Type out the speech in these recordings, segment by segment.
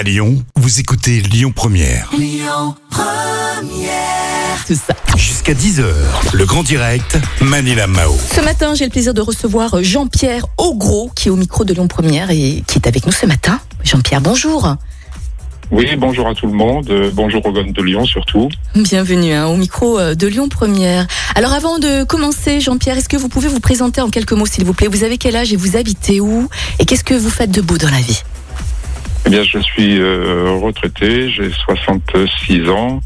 À Lyon, vous écoutez Lyon Première. Tout ça. Jusqu'à 10h, le grand direct, Manila Mao. Ce matin, j'ai le plaisir de recevoir Jean-Pierre Augros, qui est au micro de Lyon Première et qui est avec nous ce matin. Jean-Pierre, bonjour. Oui, bonjour à tout le monde. Euh, bonjour aux gones de Lyon surtout. Bienvenue hein, au micro euh, de Lyon Première. Alors avant de commencer, Jean-Pierre, est-ce que vous pouvez vous présenter en quelques mots, s'il vous plaît? Vous avez quel âge et vous habitez où? Et qu'est-ce que vous faites de beau dans la vie? Eh bien, je suis euh, retraité, j'ai 66 ans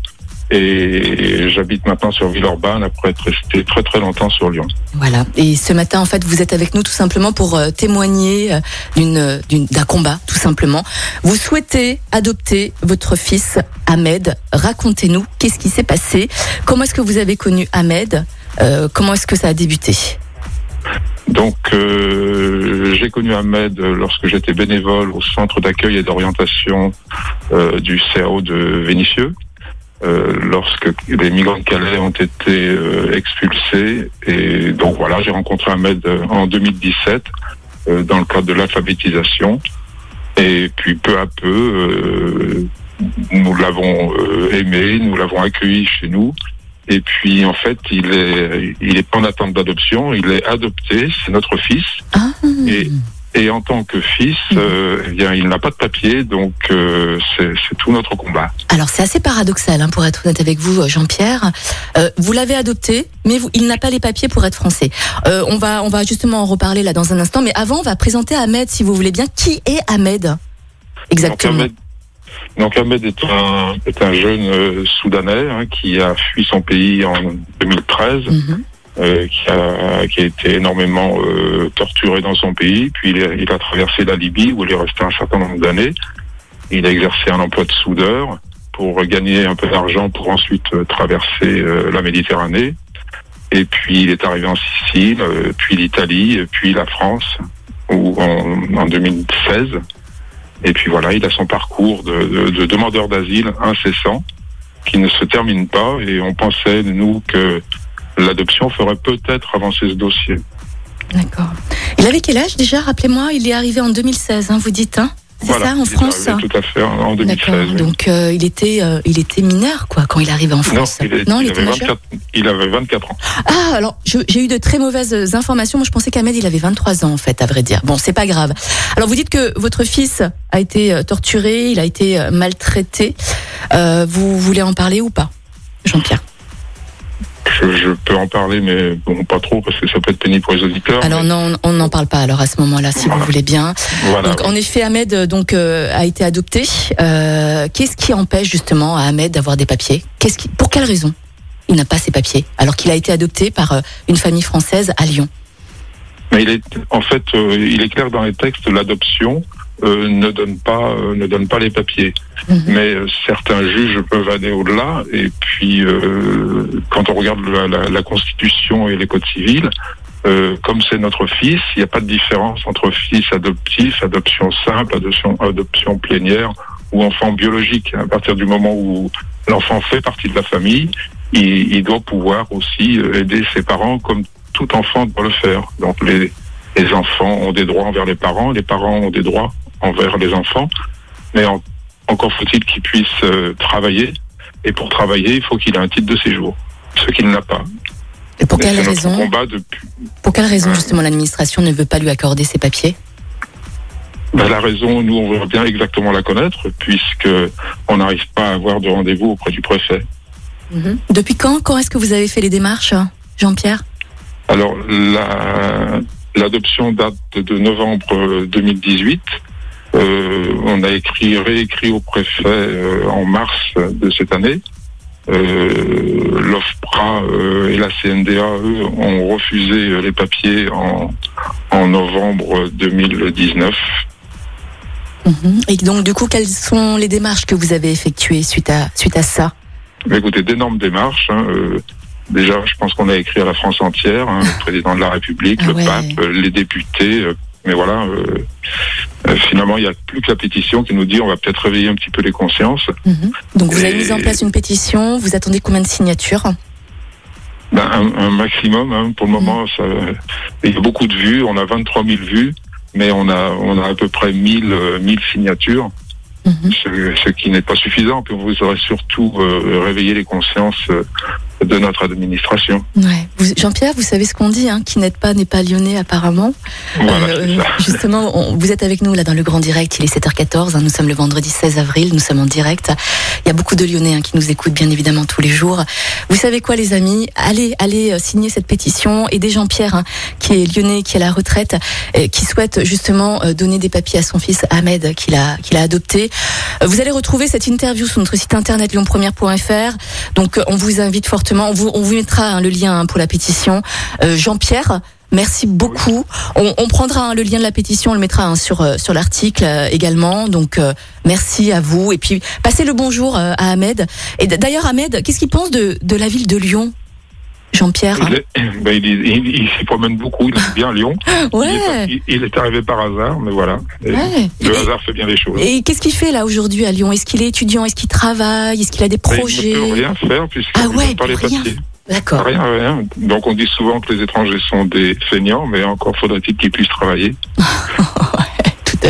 et j'habite maintenant sur Villeurbanne après être resté très très longtemps sur Lyon. Voilà. Et ce matin, en fait, vous êtes avec nous tout simplement pour euh, témoigner euh, d'une, d'une- d'un combat, tout simplement. Vous souhaitez adopter votre fils Ahmed. Racontez-nous qu'est-ce qui s'est passé? Comment est-ce que vous avez connu Ahmed? Euh, Comment est-ce que ça a débuté? Donc, euh, j'ai connu Ahmed lorsque j'étais bénévole au centre d'accueil et d'orientation euh, du CAO de Vénissieux. euh, lorsque les migrants de Calais ont été euh, expulsés. Et donc voilà, j'ai rencontré Ahmed euh, en 2017 euh, dans le cadre de l'alphabétisation. Et puis peu à peu, nous l'avons aimé, nous l'avons accueilli chez nous. Et puis en fait, il est, il est pas en attente d'adoption, il est adopté, c'est notre fils. Ah, Et, et en tant que fils, euh, eh bien, il n'a pas de papier, donc euh, c'est tout notre combat. Alors c'est assez paradoxal, hein, pour être honnête avec vous, euh, Jean-Pierre. Euh, vous l'avez adopté, mais vous, il n'a pas les papiers pour être français. Euh, on va, on va justement en reparler là dans un instant. Mais avant, on va présenter Ahmed, si vous voulez bien. Qui est Ahmed Exactement. Donc Ahmed, donc Ahmed est un, est un jeune euh, Soudanais hein, qui a fui son pays en 2013, Mhm. euh, qui, a, qui a été énormément euh, torturé dans son pays, puis il, a- il a traversé la Libye où il est resté un certain nombre d'années. Il a exercé un emploi de soudeur pour gagner un peu d'argent pour ensuite euh, traverser euh, la Méditerranée. Et puis il est arrivé en Sicile, euh, puis l'Italie, puis la France, où en, en 2016. Et puis voilà, il a son parcours de, de- de demandeur d'asile incessant qui ne se termine pas. Et on pensait, nous, que l'adoption ferait peut-être avancer ce dossier. D'accord. Il avait quel âge déjà? Rappelez-moi, il est arrivé en 2016, hein, vous dites, hein? C'est Voilà, ça, en France Tout à fait, en en 2016. D'accord. oui. Donc euh, il était, euh, il était mineur, quoi, quand il arrivait en Non, France. il, est- non, il il était avait majeur. 24, il avait 24 ans. Ah, alors j'ai eu de très mauvaises informations. Moi, je pensais qu'Ahmed il avait 23 ans en fait, à vrai dire. Bon, c'est pas grave. Alors vous dites que votre fils a été euh, torturé, il a été euh, maltraité. Euh, vous voulez en parler ou pas, Jean-Pierre? Je, je peux en parler, mais bon, pas trop, parce que ça peut être pénible pour les auditeurs. Alors mais non, on n'en parle pas. Alors à ce moment-là, si vous voulez bien. voilà. Donc en effet, Ahmed euh, donc euh, a été adopté. Euh, Qu'est-ce qui empêche justement à Ahmed d'avoir des papiers? Qu'est-ce qui, pour quelle raison il n'a pas ses papiers alors qu'il a été adopté par une famille française à Lyon? Mais il est, en fait, euh, il est clair dans les textes, l'adoption euh, ne donne pas, euh, ne donne pas les papiers. Mhm. Mais certains juges peuvent aller au-delà. Et puis, quand on regarde la, la- la Constitution et les codes civils, euh, comme c'est notre fils, il n'y a pas de différence entre fils adoptif, adoption simple, adoption, adoption plénière ou enfant biologique. À partir du moment où l'enfant fait partie de la famille, il, il doit pouvoir aussi euh, aider ses parents comme tout enfant doit le faire. Donc les, les enfants ont des droits envers les parents, les parents ont des droits envers les enfants, mais en- encore faut-il qu'ils puissent euh, travailler. Et pour travailler, il faut qu'il ait un titre de séjour, ce qu'il n'a pas. Et pour quelle raison combat depuis. Pour quelle raison Ouais. justement l'administration ne veut pas lui accorder ses papiers Ben, la raison, nous, on veut bien exactement la connaître, puisque on n'arrive pas à avoir de rendez-vous auprès du préfet. Depuis quand Quand est-ce que vous avez fait les démarches, Jean-Pierre Alors, la- l'adoption date de novembre euh, 2018. Euh, on a écrit, réécrit au préfet euh, en mars de cette année. Euh, L'OFPRA euh, et la CNDA, eux, ont refusé les papiers en, en novembre 2019. Mhm. Et donc, du coup, quelles sont les démarches que vous avez effectuées suite à, suite à ça? Écoutez, d'énormes démarches. hein, euh, déjà, je pense qu'on a écrit à la France entière, hein, le président de la République, Ah le ouais. pape, les députés. Mais voilà, euh, euh, finalement, il n'y a plus que la pétition qui nous dit on va peut-être réveiller un petit peu les consciences. Mhm. Donc, vous avez mis en place une pétition. Vous attendez combien de signatures Ben, un, un maximum, hein, pour le Mhm. moment, ça, il y a beaucoup de vues. On a 23 000 vues, mais on a, on a à peu près 1000, euh, 1000 signatures. Mhm. ce, ce qui n'est pas suffisant. Puis vous aurez surtout euh, réveillé les consciences euh, de notre administration. Ouais. Jean-Pierre, vous savez ce qu'on dit, hein, qui pas n'est pas lyonnais apparemment. Voilà, Euh, ça. justement, on- vous êtes avec nous là dans le grand direct, il est 7h14, hein, nous sommes le vendredi 16 avril, nous sommes en direct. Il y a beaucoup de Lyonnais hein, qui nous écoutent bien évidemment tous les jours. Vous savez quoi les amis? Allez, allez euh, signer cette pétition, aidez Jean-Pierre hein, qui est lyonnais, qui est à la retraite, euh, qui souhaite justement euh, donner des papiers à son fils Ahmed qu'il a, qu'il a adopté. Euh, Vous allez retrouver cette interview sur notre site internet lyonpremière.fr. Donc euh, on vous invite fortement, on vous, mettra hein, le lien hein, pour la pétition. Euh, Jean-Pierre, merci beaucoup. On, prendra hein, le lien de la pétition, on le mettra sur euh, sur l'article euh, également. Donc merci à vous et puis passez le bonjour à Ahmed. Et d'ailleurs Ahmed, qu'est-ce qu'il pense de la ville de Lyon? Jean-Pierre Il, est- ben, il, est- il- il s'y promène beaucoup, il aime bien Lyon. Il, est, il- il est arrivé par hasard, mais voilà. Ouais. Le hasard fait bien les choses. Et qu'est-ce qu'il fait là aujourd'hui à Lyon? Est-ce qu'il est étudiant? Est-ce qu'il travaille? Est-ce qu'il a des projets Il ne peut rien faire puisqu'il Ah ouais, pas les rien. papiers. D'accord. Rien, rien. Donc on dit souvent que les étrangers sont des feignants, mais encore faudrait-il qu'ils puissent travailler.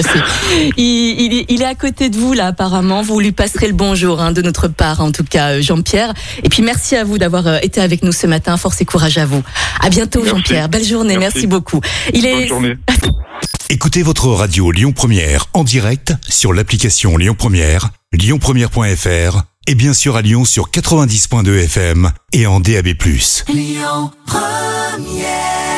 Tout à fait. Il, il est, il est à côté de vous là apparemment. Vous lui passerez le bonjour hein, de notre part en tout cas euh, Jean-Pierre. Et puis merci à vous d'avoir euh, été avec nous ce matin. Force et courage à vous. À bientôt Merci. Jean-Pierre. Belle journée. Merci, Merci. beaucoup. Il Bonne est journée. Écoutez votre radio Lyon Première en direct sur l'application Lyon Première, lyonpremière.fr et bien sûr à Lyon sur 90.2 FM et en DAB+. Lyon Première